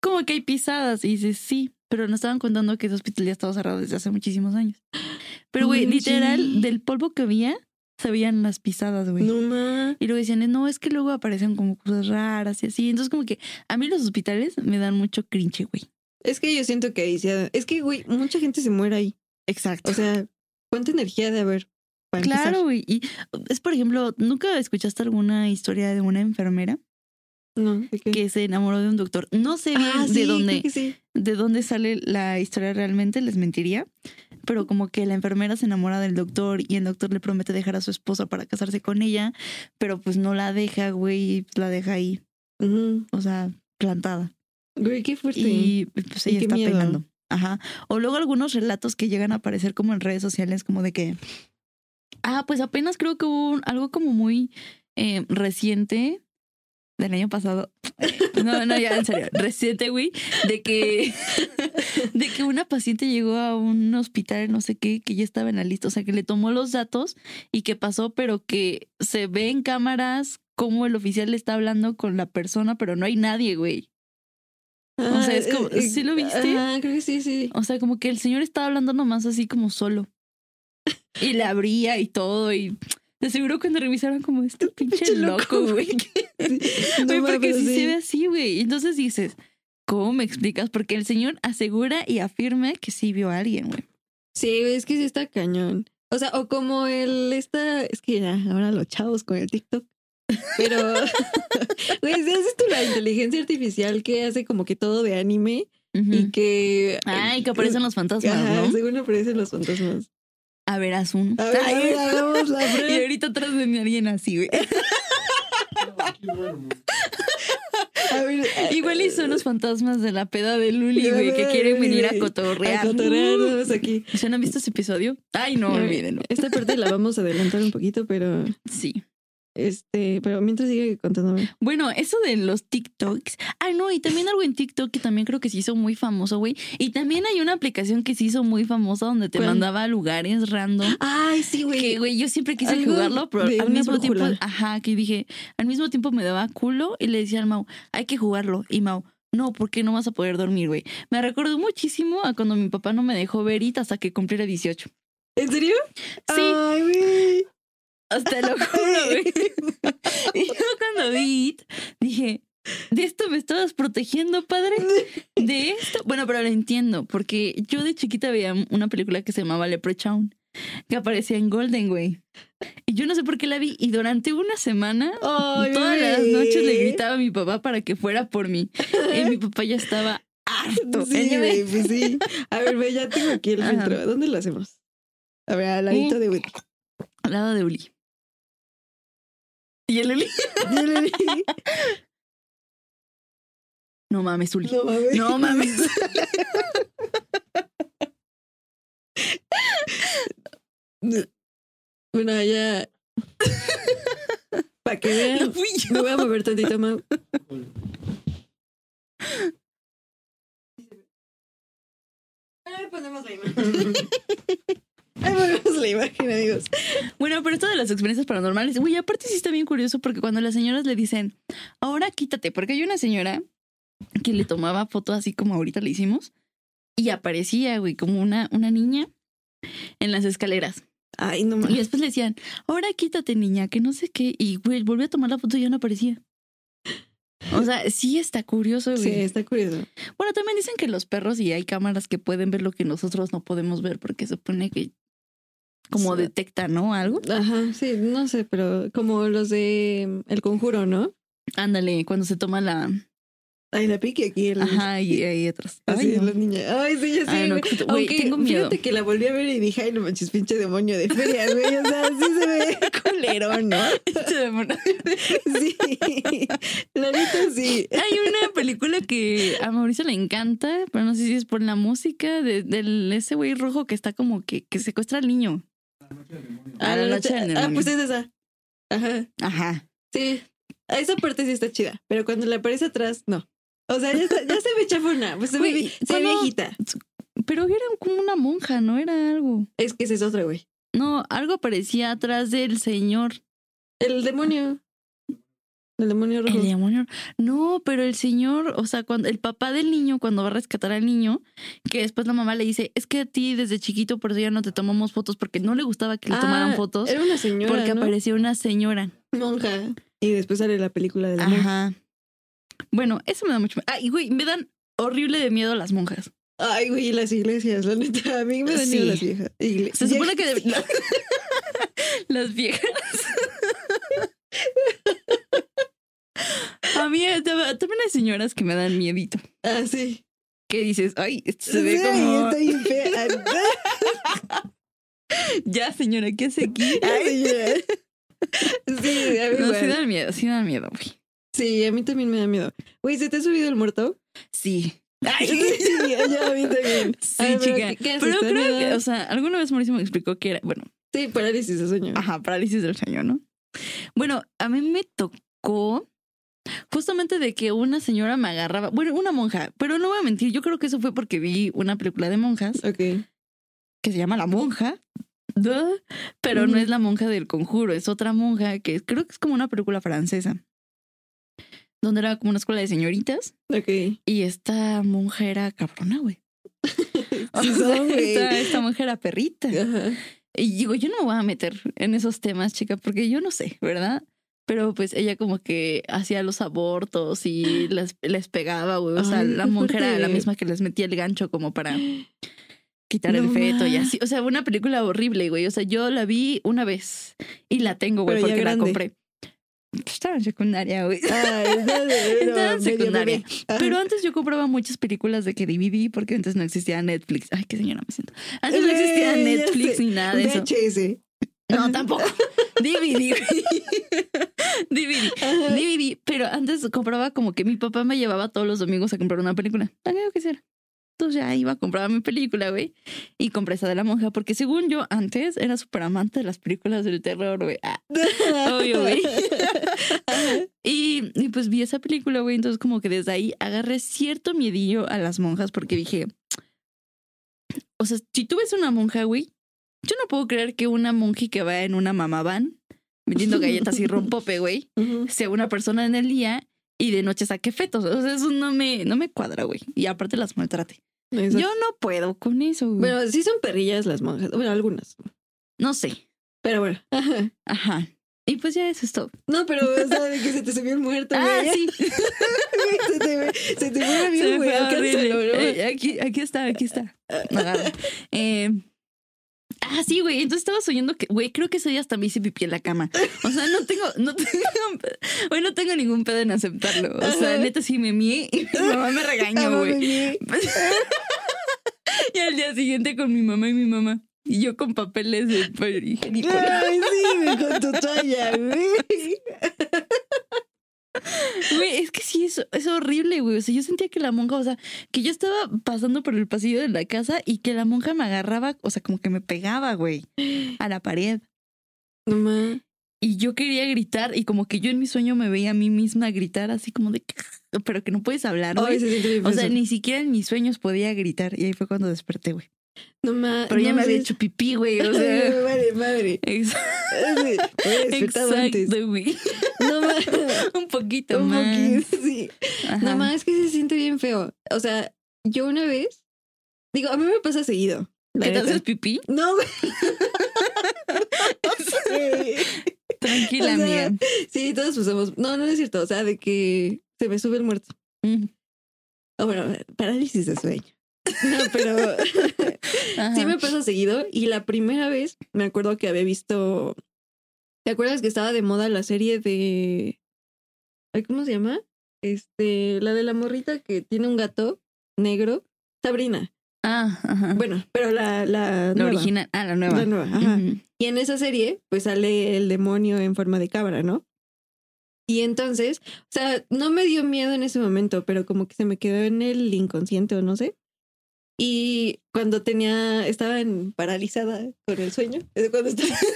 ¿cómo que hay pisadas? Y dice, sí, pero nos estaban contando que ese hospital ya estaba cerrado desde hace muchísimos años. Pero, güey, literal, del polvo que había, se veían las pisadas, güey. No ma. Y luego decían, no, es que luego aparecen como cosas raras y así. Entonces, como que a mí los hospitales me dan mucho cringe, güey. Es que yo siento que ahí ha- Es que, güey, mucha gente se muere ahí. Exacto. O sea, ¿cuánta energía de haber? Claro, güey. Y es, por ejemplo, ¿nunca escuchaste alguna historia de una enfermera No, ¿de qué? que se enamoró de un doctor? No sé bien Ah, de dónde, sí. de dónde sale la historia realmente, les mentiría. Pero como que la enfermera se enamora del doctor y el doctor le promete dejar a su esposa para casarse con ella, pero pues no la deja, güey, y la deja ahí, o sea, plantada. Güey, qué fuerte. Y pues Y ella está miedo. pegando. Ajá. O luego algunos relatos que llegan a aparecer como en redes sociales, como de que. Ah, pues apenas creo que hubo un- algo como muy eh, reciente del año pasado. [LAUGHS] No, no, ya, en serio. Reciente, güey. De que. [LAUGHS] De que una paciente llegó a un hospital, no sé qué, que ya estaba en la lista. O sea, que le tomó los datos y que pasó, pero que se ve en cámaras cómo el oficial le está hablando con la persona, pero no hay nadie, güey. o sea, es como- ¿sí lo viste? Ah, creo que sí, sí. O sea, como que el señor estaba hablando nomás así como solo. Y le abría y todo. Y de seguro cuando revisaron como este pinche Pinche loco, güey. [LAUGHS] [LAUGHS] No porque pero sí, se ve así, güey. Entonces dices, ¿cómo me explicas? Porque el señor asegura y afirma que sí vio a alguien, güey. Sí, es que sí está cañón. O sea, o como el está, es que ya, ahora los chavos con el TikTok. Pero, [LAUGHS] güey, ¿sí has visto la inteligencia artificial que hace como que todo de anime Ujú. y que. Ay, que aparecen los fantasmas, Ajá, ¿no? según aparecen los fantasmas. A ver, haz uno. A ver, a ver, hagamos la [LAUGHS] y ahorita atrás de mí alguien así, güey. [LAUGHS] A ver, Igual y son los fantasmas de la peda de Luli, güey, que quieren venir a cotorrear. a cotorrearnos aquí. ¿Se no han visto ese episodio? Ay, no, olvídenlo. Esta parte la vamos a adelantar un poquito, pero Sí. Este, pero mientras sigue contándome. Bueno, eso de los TikToks. Ay, no, y también algo en TikTok que también creo que se hizo muy famoso, güey. Y también hay una aplicación que se hizo muy famosa donde te ¿Cuál? mandaba a lugares random. Ay, sí, Que, güey, yo siempre quise Algo jugarlo, pero al mismo tiempo, ajá, que dije, al mismo tiempo me daba culo y le decía al Mau, hay que jugarlo. Y Mau, no, porque no vas a poder dormir, güey. Me recordó muchísimo a cuando mi papá no me dejó ver hasta que cumpliera 18. ¿En serio? Sí, Ay, güey. Hasta lo [LAUGHS] juro, güey. [LAUGHS] Y yo cuando vi It, dije, ¿de esto me estabas protegiendo, padre? ¿De esto? Bueno, pero lo entiendo, porque yo de chiquita veía una película que se llamaba Leprechaun, que aparecía en Golden, güey. Y yo no sé por qué la vi, y durante una semana, todas las noches le gritaba a mi papá para que fuera por mí. Y mi papá ya estaba harto. Sí, pues sí. A ver, ve, ya tengo aquí el [LAUGHS] filtro. ¿Dónde lo hacemos? A ver, al ladito de Whitney. Al lado de Uli. Y el Uli. [LAUGHS] No mames, Uli. No mames. No mames. [LAUGHS] Bueno, ya. Para que No vean. fui yo. Me voy a mover tantito más. Ahí ponemos la imagen. [LAUGHS] Ahí ponemos la imagen, amigos. Bueno, pero esto de las experiencias paranormales, güey, aparte sí está bien curioso porque cuando las señoras le dicen, ahora quítate, porque hay una señora que le tomaba fotos así como ahorita le hicimos y aparecía, güey, como una, una niña en las escaleras. Ay, no Y mames. después le decían, ahora quítate, niña, que no sé qué. Y, güey, volvió a tomar la foto y ya no aparecía. O sea, sí está curioso, Sí, güey. está curioso. Bueno, también dicen que los perros y hay cámaras que pueden ver lo que nosotros no podemos ver porque supone que como Sí. detectan, ¿no? Algo. Ajá, sí, no sé, pero como los de El Conjuro, ¿no? Ándale, cuando se toma la... Ay, la pique aquí. El... Ajá, y hay otras. Así Ay, no. la niña. Ay, sí, ya sí. Ay, no, Aunque tengo miedo. fíjate que la volví a ver y dije, ay, no manches, pinche demonio de feria, güey. O sea, sí se ve [LAUGHS] culerón, ¿no? [LAUGHS] Demonio. Sí. La neta, sí. Hay una película que a Mauricio le encanta, pero no sé si es por la música de, del ese güey rojo que está como que, que secuestra al niño. Ah, la la noche del Ah, demonio. pues es esa. Ajá. Ajá. Sí. A esa parte sí está chida. Pero cuando le aparece atrás, no. O sea, ya, está- ya se ve chafona. Pues se ve, Güey, vi- se ve cuando- viejita. Pero era como una monja, no era algo. Es que esa es otra, güey. No, algo aparecía atrás del señor. El demonio. El demonio rojo. El demonio. No, pero el señor, o sea, cuando el papá del niño, cuando va a rescatar al niño, que después la mamá le dice, es que a ti desde chiquito por eso ya no te tomamos fotos porque no le gustaba que le tomaran Ah, fotos Era una señora. porque ¿no? apareció una señora. monja. Y después sale la película de la monja. Ajá. Bueno, eso me da mucho. Ay, güey, me dan horrible de miedo las monjas. Ay, güey, las iglesias, la neta. A mí me dan Sí. miedo las viejas. Igle- Se supone que [LAUGHS] las viejas. [LAUGHS] A mí eh, tam- también hay señoras que me dan miedito. Ah, sí. Que dices, ay, esto se ve Sí, como. está bien fea. [LAUGHS] Ya, señora, ¿qué hace aquí? [LAUGHS] Ay. Sí, a mí No, sí dan miedo, sí dan miedo, güey. Sí, a mí también me da miedo. Güey, ¿se te ha subido el muerto? Sí. [LAUGHS] Sí, ya, a mí también. Sí, Ay, chica. ¿qué- qué haces? Pero ¿Te creo que, o sea, alguna vez Mauricio me explicó que era, bueno, Sí, parálisis de sueño. Ajá, parálisis del sueño, ¿no? Bueno, a mí me tocó justamente de que una señora me agarraba, bueno, una monja, pero no voy a mentir, yo creo que eso fue porque vi una película de monjas que se llama La Monja, duh, pero no es la monja del conjuro, es otra monja que creo que es como una película francesa, donde era como una escuela de señoritas Ok. y esta monja era cabrona, güey. [LAUGHS] Sí esta, esta monja era perrita. Y digo, yo no me voy a meter en esos temas, chica, porque yo no sé, ¿verdad? Pero pues ella como que hacía los abortos y [GASPS] les, les pegaba, güey. O sea, Ay, la mujer era la misma que les metía el gancho como para [GASPS] quitar el feto y así. O sea, una película horrible, güey. O sea, yo la vi una vez y la tengo, güey, porque la compré. Estaba en secundaria, güey. [LAUGHS] Estaba en secundaria. Pero antes yo compraba muchas películas de que DVD porque antes no existía Netflix. Ay, qué señora me siento. Antes no existía Netflix ni nada de eso. VHS. No, tampoco. DVD. DVD. DVD. Pero antes compraba como que mi papá me llevaba todos los domingos a comprar una película. Lo que sea. Entonces ya iba a comprar mi película, güey. Y compré esa de la monja. Porque según yo, antes era súper amante de las películas del terror, güey. Ah, [LAUGHS] obvio, güey. y, y pues vi esa película, güey. Entonces como que desde ahí agarré cierto miedillo a las monjas porque dije... O sea, si tú ves una monja, güey, puedo creer que una monja que va en una mamá van vendiendo [LAUGHS] galletas y rompope, güey, sea una persona en el día y de noche saque fetos. O sea, eso no me, no me cuadra, güey. Y aparte las maltrate. Exacto. Yo no puedo con eso, güey. Bueno, sí son perrillas las monjas. Bueno, algunas. no sé. Pero bueno. Ajá. Ajá. Y pues ya eso es todo. No, pero o sea, de que se te subió el muerto, Ah, güey. sí. [LAUGHS] se te, se te fue bien, güey. Eh, aquí, aquí está, aquí está. [LAUGHS] Eh, ah, sí, güey. Entonces estaba soñando que, güey, creo que ese día hasta me hice pipí en la cama. O sea, no tengo, no [LAUGHS] tengo, güey, no tengo ningún pedo en aceptarlo. O sea, Ajá. neta sí me mié y mi mamá me regañó, güey. [LAUGHS] Y al día siguiente con mi mamá y mi mamá. Y yo con papeles de [LAUGHS] higiénico. Ay, sí, con tu toalla, güey. Güey, es que sí, es, es horrible, güey. O sea, yo sentía que la monja, o sea, que yo estaba pasando por el pasillo de la casa y que la monja me agarraba, o sea, como que me pegaba, güey, a la pared. No y yo quería gritar y como que yo en mi sueño me veía a mí misma gritar así como de, pero que no puedes hablar, güey. Se O sea, ni siquiera en mis sueños podía gritar y ahí fue cuando desperté, güey. No ma- Pero ya me había hecho pipí, güey. O [LAUGHS] sea, madre, madre. [LAUGHS] ex- Me había despertado antes. exacto, güey. No ma- [LAUGHS] Un poquito un más. poquito, sí. Ajá. No más, es que se siente bien feo. O sea, yo una vez, digo, a mí me pasa seguido. ¿Que te haces pipí? No, güey. Tranquila, O sea, amiga. Sí, todos usamos. No, no es cierto. O sea, de que se me sube el muerto. Mm. O bueno, parálisis de sueño. No, pero [LAUGHS] sí me pasa seguido. Y la primera vez me acuerdo que había visto. ¿Te acuerdas que estaba de moda la serie de. ¿Cómo se llama? Este, la de la morrita que tiene un gato negro. Sabrina. Ah, ajá. Bueno, pero la, la, la nueva. original. Ah, la nueva. La nueva, ajá. Y en esa serie, pues sale el demonio en forma de cabra, ¿no? Y entonces, o sea, no me dio miedo en ese momento, pero como que se me quedó en el inconsciente o no sé. Y cuando tenía, estaba en paralizada con el sueño, es cuando estaba así. [LAUGHS]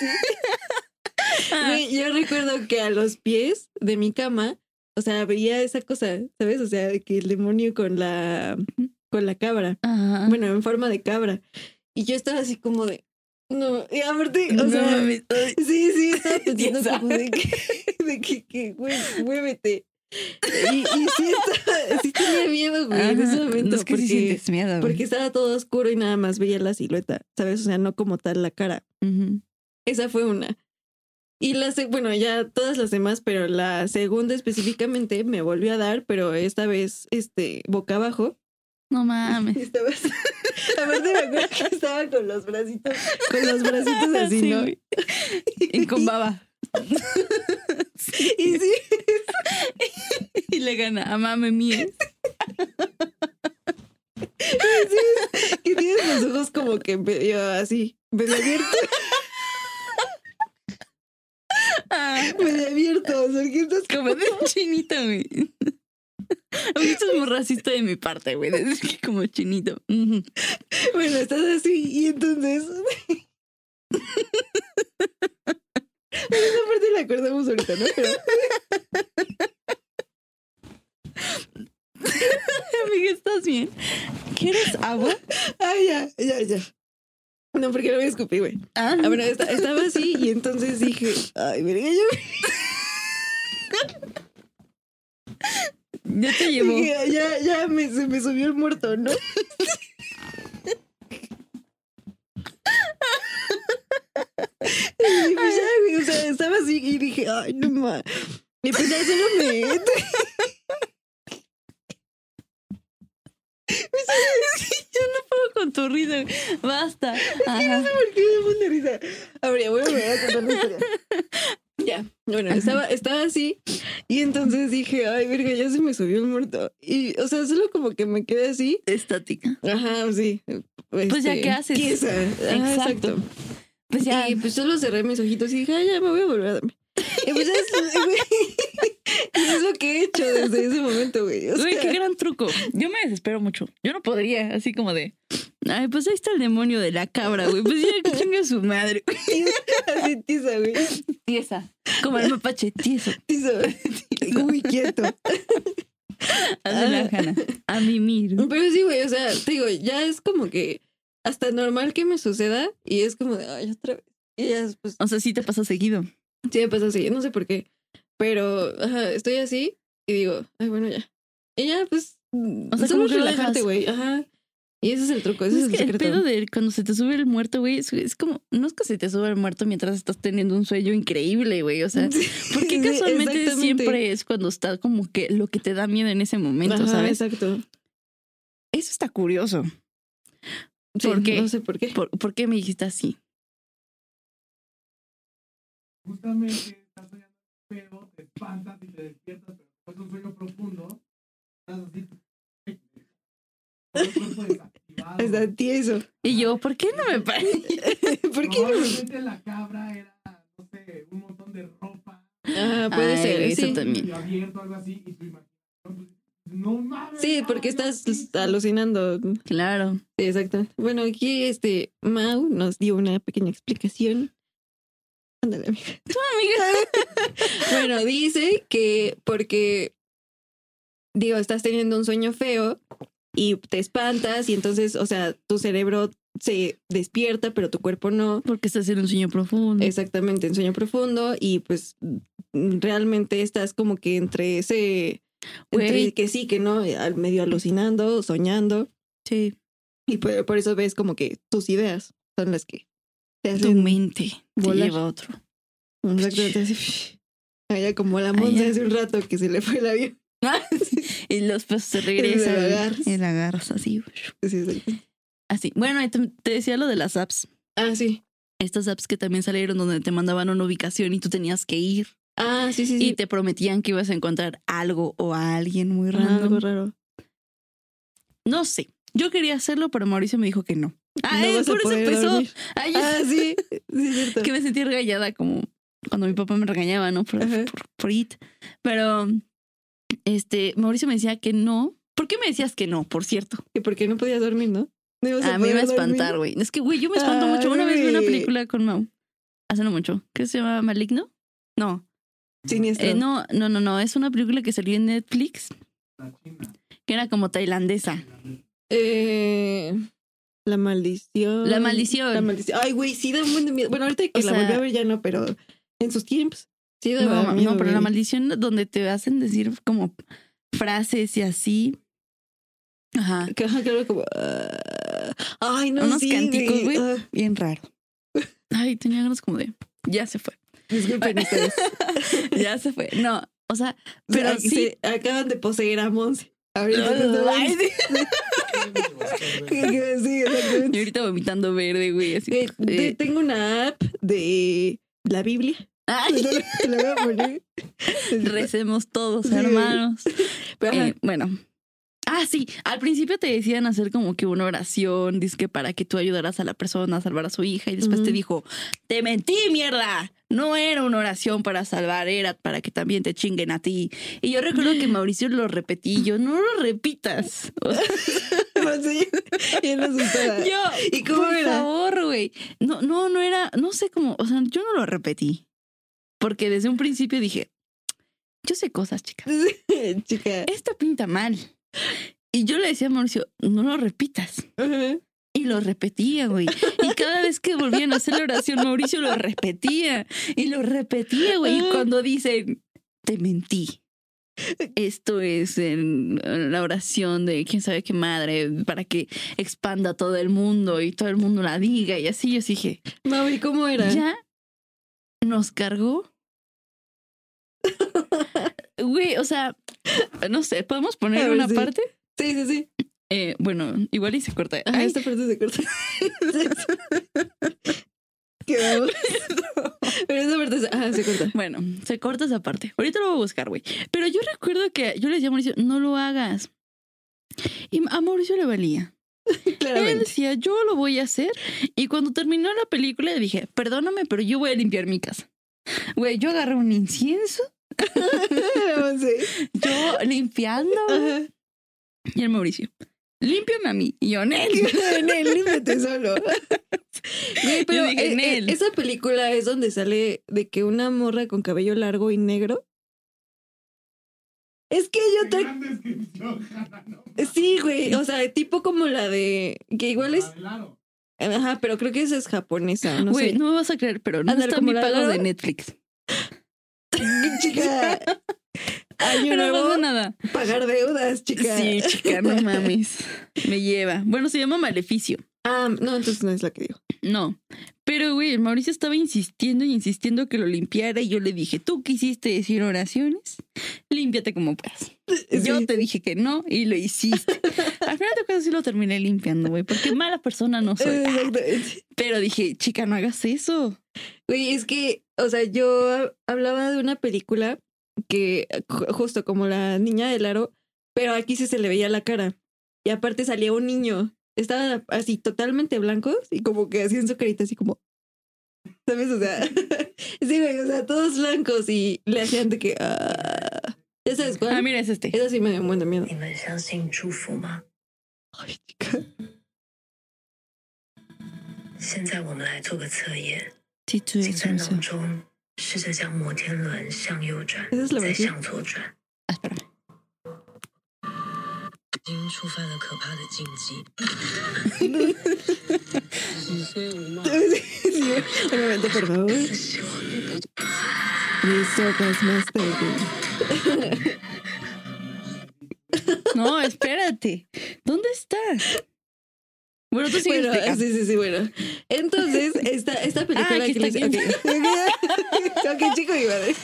Ah, yo recuerdo que a los pies de mi cama, o sea, veía esa cosa, ¿sabes? O sea, que el demonio con la, con la cabra, Ajá. bueno, en forma de cabra. Y yo estaba así como de, no, y aparte, o No sea, Sí, sí, estaba [LAUGHS] pensando como de que, [LAUGHS] de que, que, muévete. Y, y sí, estaba, sí tenía miedo, güey, en ese momento. No, es que sí porque, sientes miedo, porque estaba todo oscuro y nada más veía la silueta, ¿sabes? O sea, no como tal la cara. Ujú. Esa fue una. Y la, bueno, ya todas las demás, pero la segunda específicamente me volvió a dar, pero esta vez, este, boca abajo. No [LAUGHS] mames. Estaba [LAUGHS] así. Aparte me acuerdo que estaba con los bracitos, con los bracitos [LAUGHS] así, Sí, ¿no? Y con baba. Y sí, le gana a mame mía. [LAUGHS] que tienes los ojos como que medio así, medio abiertos, Ah, medio abiertos, porque estás como de chinito, güey. Esto es muy racista de mi parte, güey. decir que como chinito. Bueno, estás así y entonces... Esa parte la acordamos ahorita, ¿no? Pero [LAUGHS] Amiga, ¿estás bien? ¿Quieres agua? Ay, ya, ya, ya. No, porque lo voy a escupir, güey. Ah, Ah, bueno, esta- estaba así y entonces dije, ay, verga, yo ya te llevo. dije, ya, ya me, se me subió el muerto, ¿no? Y pues ya, güey, o sea, estaba así y dije, ay, no más. Y pues ya solo me... Yo no puedo con tu risa. Basta. Ajá. ¿Por qué me pone risa? A ver, voy a volver a contar la historia. [LAUGHS] Ya, bueno, estaba, estaba así y entonces dije, ay, verga, ya se me subió el muerto. Y, o sea, solo como que me quedé así. Estática. Ajá, sí. Pues ya, ¿qué haces? Quiesa. Ajá, Exacto. exacto. Pues ya. Y pues solo cerré mis ojitos y dije, ay, ya me voy a volver a dormir. Y pues ya [LAUGHS] es, lo que he hecho desde ese momento, güey. O Güey, qué gran truco. Yo me desespero mucho. Yo no podría, así como de. Ay, pues ahí está el demonio de la cabra, güey. Pues ya que chingue su madre. [LAUGHS] así tiza, güey. Tiesa. Como el mapache, tieso. Tiza. Muy quieto. Hazle la Ah. A mimir. Pero sí, güey, o sea, te digo, ya es como que hasta normal que me suceda y es como de, ay, otra vez. Y ya después, O sea, sí te pasa seguido. sí me pasa así, no sé por qué. Pero, ajá, estoy así y digo, ay, bueno, ya. Y ya, pues, O sea, solo relajarte, güey, ajá. Y ese es el truco, ese es es, que el el secreto. pedo de cuando se te sube el muerto, güey, es, es como, no es que se te sube el muerto mientras estás teniendo un sueño increíble, güey. O sea, [LAUGHS] porque casualmente siempre es cuando está como que lo que te da miedo en ese momento, Ajá, ¿sabes? Exacto. Eso está curioso. Sí, ¿Por qué? No sé por qué. ¿Por, por qué me dijiste así? Justamente estás soñando, pero espantas y te despiertas, pero de un sueño profundo, estás así. Está tieso. Y yo, ¿por qué no me [LAUGHS] paré? ¿Por qué? no? La cabra era, no sé, un montón de ropa. Ajá, puede Ay, ser, eso sí. también. medio abierto, algo así, y tu imaginación, pues, no mames. Sí, porque estás alucinando. Claro. Sí, exacto. Bueno, aquí este Mau nos dio una pequeña explicación Ándale, amiga. Amiga. [LAUGHS] Bueno, dice que porque, digo, estás teniendo un sueño feo y te espantas y entonces, o sea, tu cerebro se despierta, pero tu cuerpo no. Porque estás en un sueño profundo. Exactamente, en sueño profundo y pues realmente estás como que entre ese, entre que sí, que no, al medio alucinando, soñando Sí. y por, por eso ves como que tus ideas son las que te Tu mente te volar. lleva a otro. Exactamente, así, allá como la Monza hace un rato que se le fue el avión. [LAUGHS] y los pesos se [LAUGHS] regresan. la agarras. Y la agarras así. Sí, sí. Así. Bueno, te, decía lo de las apps. Ah, sí. Estas apps que también salieron donde te mandaban una ubicación y tú tenías que ir. Ah, sí, sí, sí. Y te prometían que ibas a encontrar algo o a alguien muy Ah, random. algo raro. No sé. Yo quería hacerlo, pero Mauricio me dijo que no. Ah, No por eso empezó. Ay, Ah, sí. [LAUGHS] Sí, cierto. que me sentí regañada como cuando mi papá me regañaba, ¿no? Por, por, por it. Pero este, Mauricio me decía que no. ¿Por qué me decías que no, por cierto? Que porque no podías dormir, ¿no? No ibas A mí me poder va a espantar, güey. Es que, güey, yo me espanto mucho. Una vez vi una Ay. película con Mau. Hace no mucho. ¿Qué se llama Maligno? No. Siniestro. Eh, no, no, no, no. Es una película que salió en Netflix La China. que era como tailandesa. Eh, la maldición. La maldición. La maldición. Ay, güey, sí da un buen de miedo. Bueno, ahorita que O la sea- volví a ver ya no, pero en sus tiempos. Sí, da No, miedo, no, pero la maldición donde te hacen decir como frases y así. Ajá. Que algo como. ah, ay, no Unos sí, cánticos, güey. Ah, Bien raro. Ay, tenía ganas como de. Ya se fue. disculpen [LAUGHS] ustedes. Ya se fue. No, o sea, [LAUGHS] pero sí. se acaban de poseer a Monse. Ahorita [LAUGHS] [LAUGHS] Y ahorita vomitando verde, güey. Así. Eh, te- Eh, tengo una app de la Biblia. ay, Te [LAUGHS] la- voy a poner. recemos todos, Sí. hermanos. Pero, Eh, bueno. Ah, sí. Al principio te decían hacer como que una oración, que para que tú ayudaras a la persona a salvar a su hija. Y después te dijo, te mentí, mierda. No era una oración para salvar, era para que también te chinguen a ti. Y yo recuerdo que [GASPS] Mauricio lo repetí. Yo, no lo repitas. Sea, [LAUGHS] sí, yo, ¿Y cómo por era? favor, güey. No, no, no era, no sé cómo, o sea, yo no lo repetí. Porque desde un principio dije, yo sé cosas, chicas. [LAUGHS] Chica. Esto pinta mal. [LAUGHS] Y yo le decía a Mauricio, no lo repitas. Y lo repetía, güey. Y cada vez que volvían a hacer la oración, Mauricio lo repetía. Y lo repetía, güey. Y cuando dicen, te mentí. Esto es en la oración de quién sabe qué madre, para que expanda todo el mundo y todo el mundo la diga. Y así yo dije, Mami, ¿cómo era? ya nos cargó. Güey, o sea, no sé, ¿podemos poner ver, una sí. parte? Sí, sí, sí. Eh, bueno, igual y se corta. Ajá, Ay, esta parte se corta. [LAUGHS] Qué. Pero esa parte se, ajá, se corta. Bueno, se corta esa parte. Ahorita lo voy a buscar, güey. Pero yo recuerdo que yo le decía a Mauricio, no lo hagas. Y a Mauricio le valía. [LAUGHS] Él Claramente. decía, yo lo voy a hacer. Y cuando terminó la película, le dije, perdóname, pero yo voy a limpiar mi casa. Güey, yo agarré un incienso, [LAUGHS] Sí. yo limpiando. Ajá. Y el Mauricio, límpiame a mí. Y yo, Nel. [LAUGHS] Nel, límpiate solo. [LAUGHS] Güey, pero dije, eh, eh, Nel. esa película es donde sale de que una morra con cabello largo y negro. Es que yo te... Sí, güey. O sea, tipo como la de... Que igual es... Ajá, pero creo que esa es japonesa. No Güey, sé. no me vas a creer, pero no Ándale, está mi la pago de Netflix. [LAUGHS] Chica. Año Pero nuevo, nada. pagar deudas, chica. Sí, chica, no [LAUGHS] mames. Me lleva. Bueno, se llama Maleficio. Ah, no, entonces no es la que digo. No. Pero, güey, Mauricio estaba insistiendo y insistiendo que lo limpiara y yo le dije, tú quisiste decir oraciones, límpiate como puedas. [LAUGHS] Yo te dije que no y lo hiciste. [LAUGHS] Al final de cuentas sí lo terminé limpiando, güey, porque mala persona no soy. Pero dije, chica, no hagas eso. Güey, es que, o sea, yo hablaba de una película que, ju- justo como la niña del aro, pero aquí sí se le veía la cara. Y aparte salía un niño Estaban así totalmente blancos y como que hacían su carita así como. ¿Sabes? [LAUGHS] O sea, sí, güey, o sea, todos blancos y le hacían de que. ah. ¿Ya sabes cuál? Ah, mira, es este. Esa sí me dio un buen de miedo. 你们相信祝福吗？ Ay, chica. 现在我们来做个测验， Sí, tú 请 eres 在 un 脑中试着将摩天轮向右转 Esa es la，再 versión. 向左转。 Ah, espérame. [LAUGHS] 已经触犯了可怕的禁忌。 Sí, un momento, por favor. Mis ojos más débiles. No, espérate. ¿Dónde está? Bueno, tú sigues Bueno, explicando. sí, sí, sí, bueno. Entonces, esta, esta película Ah, aquí que les... está, aquí [LAUGHS] ok, Ok, chico mi madre.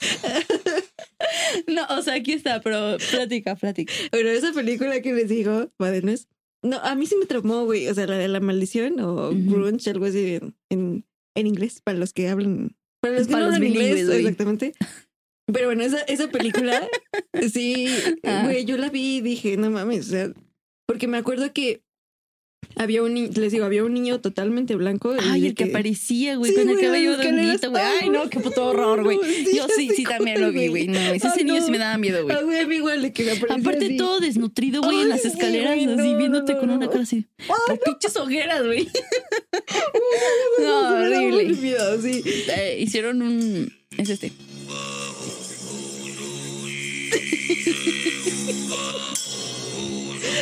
[LAUGHS] No, o sea, aquí está, pero plática, plática. Bueno, esa película que les digo, Badenes, no, a mí sí me traumó, güey. O sea, la de la maldición o Ujú. grunge, algo así en, en, en inglés, para los que hablan. Para los que Para no los hablan inglés, güey. exactamente. Pero bueno, esa, esa película, [LAUGHS] sí, Ah. güey, yo la vi y dije, no mames, o sea, porque me acuerdo que había un niño, les digo, había un niño totalmente blanco. Ay, el que aparecía, güey, Sí, con el cabello de güey. Ay, no, qué puto horror, güey. Yo sí, sí, también lo vi, güey. No, ese niño no. sí me daba miedo, güey. Ah, a mí igual de que me aparecía Aparte así. todo desnutrido, güey, en las sí, escaleras, así viéndote no, con una cara así. Por pinches hogueras, güey. No, horrible. miedo, sí. Eh, hicieron un... Es este. [LAUGHS]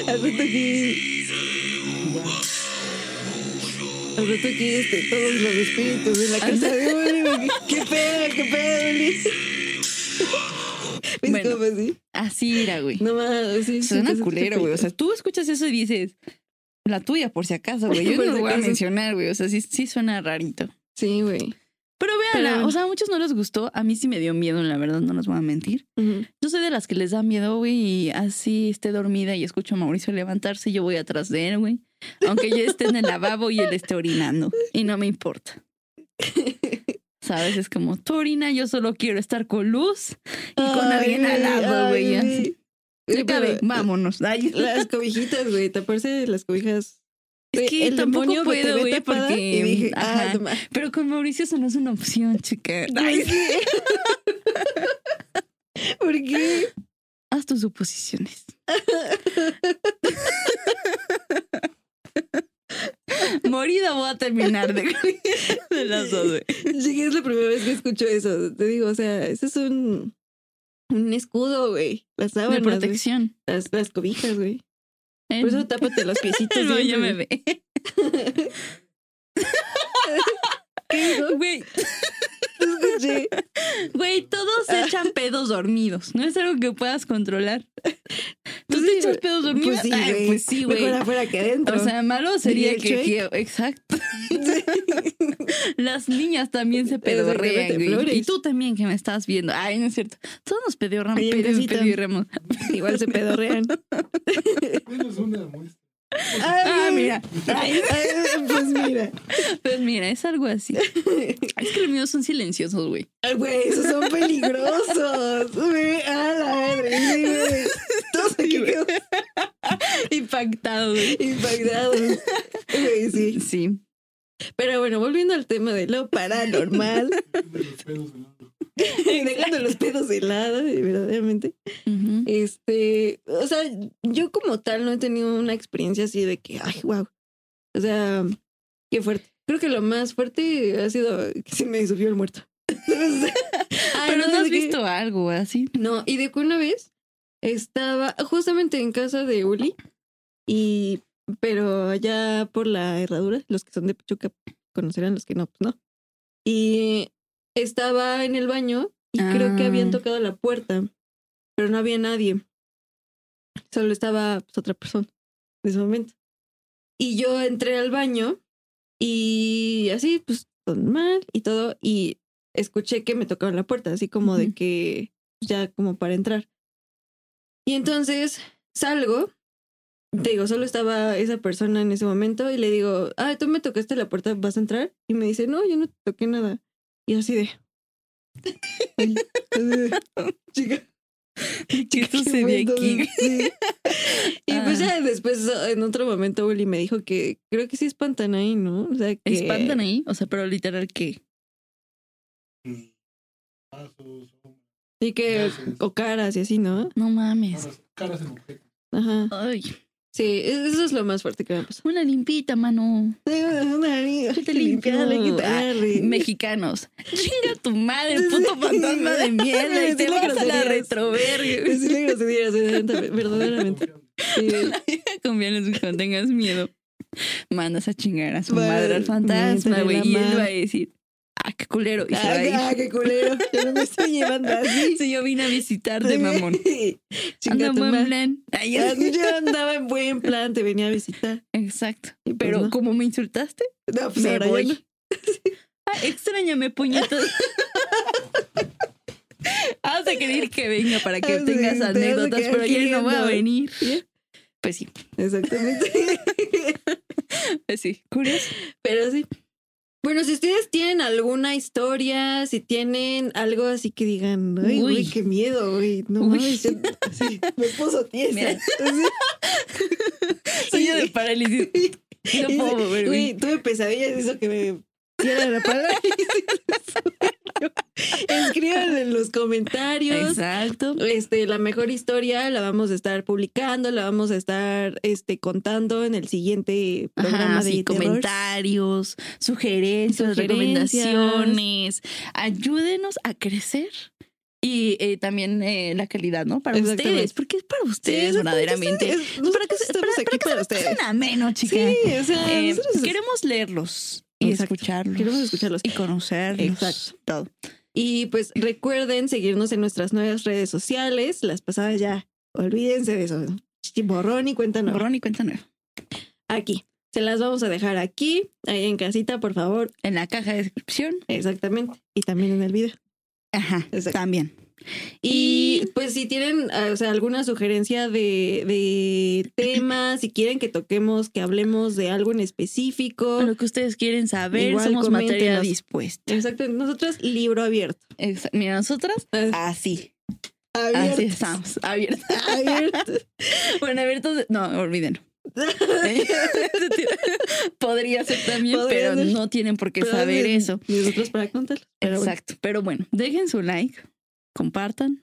Aquí. Al rato aquí, este, todos los espíritus de la casa de güey. [LAUGHS] ¿Qué pedo, qué pedo? ¿Ves Bueno. cómo así? Así era, güey. No más, sí. Suena culero, güey. O sea, tú escuchas eso y dices... La tuya, por si acaso, güey. Yo [LAUGHS] no lo voy a mencionar, güey. O sea, sí, sí suena rarito. Sí, güey. Pero véanla, o sea, a muchos no les gustó. A mí sí me dio miedo, la verdad, no les voy a mentir. Yo soy de las que les da miedo, güey, y así esté dormida y escucho a Mauricio levantarse, yo voy atrás de él, güey. Aunque yo esté en el lavabo y él esté orinando. Y no me importa. ¿Sabes? Es como, tú orina, yo solo quiero estar con luz y con Ay, alguien al lado, güey. cabe, pero vámonos. Ay, [LAUGHS] Las cobijitas, güey. Taparse las cobijas. Es que el tampoco puedo, güey, porque- Y dije, ajá. ah. Pero con Mauricio eso no es una opción, chica. Ay, [LAUGHS] ¿Por qué? haz tus suposiciones. [LAUGHS] [LAUGHS] Morida voy a terminar de, [LAUGHS] de las dos. Llegué, es la primera vez que escucho eso. Te digo, o sea, eso es un, un escudo, güey. Las De sábanas, güey. protección. Las, las cobijas, güey. Eh, Por eso tápate los piecitos. [LAUGHS] no, ya me ve. Güey, [LAUGHS] Escuché. güey, todos se echan pedos dormidos. No es algo que puedas controlar. ¿Tú Pues te sí, echas pedos dormidos? Pues sí, Ay, güey. pues sí, güey. Mejor afuera que adentro. O sea, malo sería que, que- exacto. Las niñas también se pedorrean, güey. Y tú también que me estás viendo. Ay, no es cierto. Todos nos pedorramos, Ahí en pedo- casita. pedorremos. igual se pedorrean. Menos una muestra. Ah, mira. Ay, pues mira. Pues mira, es algo así. Es que los míos son silenciosos, güey. Ay, Güey, esos son peligrosos. Güey, a la madre. Todos aquí quedamos Impactado, güey. impactados. Güey, sí. Sí. Pero bueno, volviendo al tema de lo paranormal, [LAUGHS] Dejando los pedos de lado, verdaderamente. Ujú. Este, o sea, yo como tal no he tenido una experiencia así de que, ay, wow. O sea, qué fuerte. Creo que lo más fuerte ha sido que se me subió el muerto. [LAUGHS] Ay, Pero no has de que- visto algo así. No, y de que una vez estaba justamente en casa de Uli y pero allá por la herradura, los que son de Pachuca conocerán, los que no, pues no. Y estaba en el baño y creo que habían Ah. tocado la puerta, pero no había nadie. Solo estaba pues, otra persona en ese momento. Y yo entré al baño y así, pues, normal y todo, y escuché que me tocaron la puerta, así como de que pues, ya como para entrar. Y entonces salgo, te digo, solo estaba esa persona en ese momento y le digo, ah, tú me tocaste la puerta, ¿vas a entrar? Y me dice, no, yo no te toqué nada. Y yo así de... Ay, así de, [LAUGHS] Chica, ¿Qué ¿qué aquí? Sí. [LAUGHS] Y pues Ah. ya después, en otro momento, Uli me dijo que creo que sí espantan ahí, ¿no? O sea, que... ¿Espantan ahí? O sea, pero literal, ¿qué? Y que... O caras y así, ¿no? No mames. caras, caras en objetos. Ajá. Ay, Sí, eso es lo más fuerte que me ha pasado. una limpita, mano. Una te limpiarle, limpio. quitarle. Ah, mexicanos. Chinga tu madre, puto fantasma de mierda. Y te vas a la retroverga. Decirle groserías, verdaderamente-. Sí, güey. Conviene cuando tengas miedo. Mandas a chingar a su Va, madre al fantasma, güey. la Y él va a decir, ah, qué culero. Y se va. Ah, qué culero. Yo no me estoy llevando así. [LAUGHS] Si yo vine a visitarte, mamón. [LAUGHS] Anda en buen plan. Ay, Ah, Yo andaba en buen plan, te venía a visitar. Exacto. Pues Pero no. como me insultaste, No, pues me ahora voy. no. Ay, [LAUGHS] extrañame, puñetas. Vas a querer que venga para que Ah, sí, tengas anécdotas, pero ayer no voy a venir. ¿Sí? Pues sí, Exactamente. pues sí. Curioso. Pero sí. Bueno, si ustedes tienen alguna historia, si tienen algo así que digan, ay, Uy. güey, qué miedo, güey. No Uy. mames, yo- [LAUGHS] sí, me puso tiesa. Yo de parálisis. [LAUGHS] No puedo mover, güey. tuve pesadillas, eso que me Escriban en los comentarios. Exacto. Este, la mejor historia la vamos a estar publicando, la vamos a estar este, contando en el siguiente programa Ajá, de sí, comentarios, sugerencias, Sugerencias. recomendaciones. Ayúdenos a crecer. Y eh, también eh, la calidad, ¿no? Para ustedes, porque es para Sí, ustedes, exactamente, verdaderamente. para que, para- para que para ustedes. ameno, chica. Sí, o sea, Eh, queremos leerlos y Exacto. escucharlos. queremos escucharlos. y conocerlos. Exacto. Todo. Y pues recuerden seguirnos en nuestras nuevas redes sociales. Las pasadas ya, olvídense de eso. Borrón y cuenta nueva. Borrón y cuenta nueva. Aquí. Se las vamos a dejar aquí, ahí en casita, por favor. En la caja de descripción. Exactamente. Y también en el video. Ajá. Exacto. También. Y pues si tienen ah, o sea, alguna sugerencia de, de temas, si quieren que toquemos, que hablemos de algo en específico. Lo que ustedes quieren saber, Igual somos materia dispuesta. Exacto. Nosotros, libro abierto. Mira, nosotras Ah, así. Así estamos. Abiertos. [LAUGHS] Abierto. [LAUGHS] bueno, abiertos. de- No, olvídenlo. [LAUGHS] Podría ser también, Podría pero ser. no tienen por qué Pero saber eso. Y nosotros para contarlo. Pero bueno. Exacto. Pero bueno, dejen su like, compartan.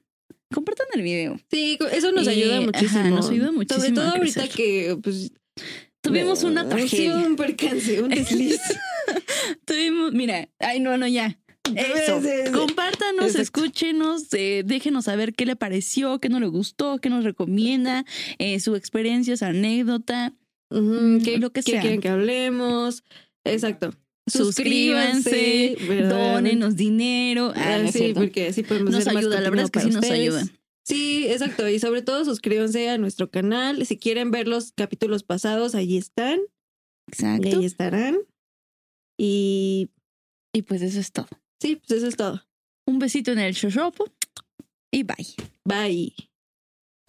Compartan el video. Sí, eso nos Y, ayuda ajá, muchísimo. nos ayuda muchísimo Sobre todo ahorita que pues Tuvimos una ha tragedia. un percance, un [LAUGHS] desliz. [LAUGHS] Tuvimos, mira, ay, no, no, ya. [LAUGHS] Eso. Compártanos, Exacto. escúchenos, eh, déjenos saber qué le pareció, qué no le gustó, qué nos recomienda, eh, su experiencia, su anécdota. ¿Qué, Lo que qué sea. quieren que hablemos? Exacto. Suscríbanse, dónenos dinero. Ah, Ah, no sí, porque así podemos nos más ayuda, la verdad es que sí nos ayuda. Sí, exacto. Y sobre todo suscríbanse a nuestro canal. Si quieren ver los capítulos pasados, allí están. Y Exacto. ahí estarán. Y Y pues eso es todo. sí, pues eso es todo. Un besito en el shoshopo y bye. Bye.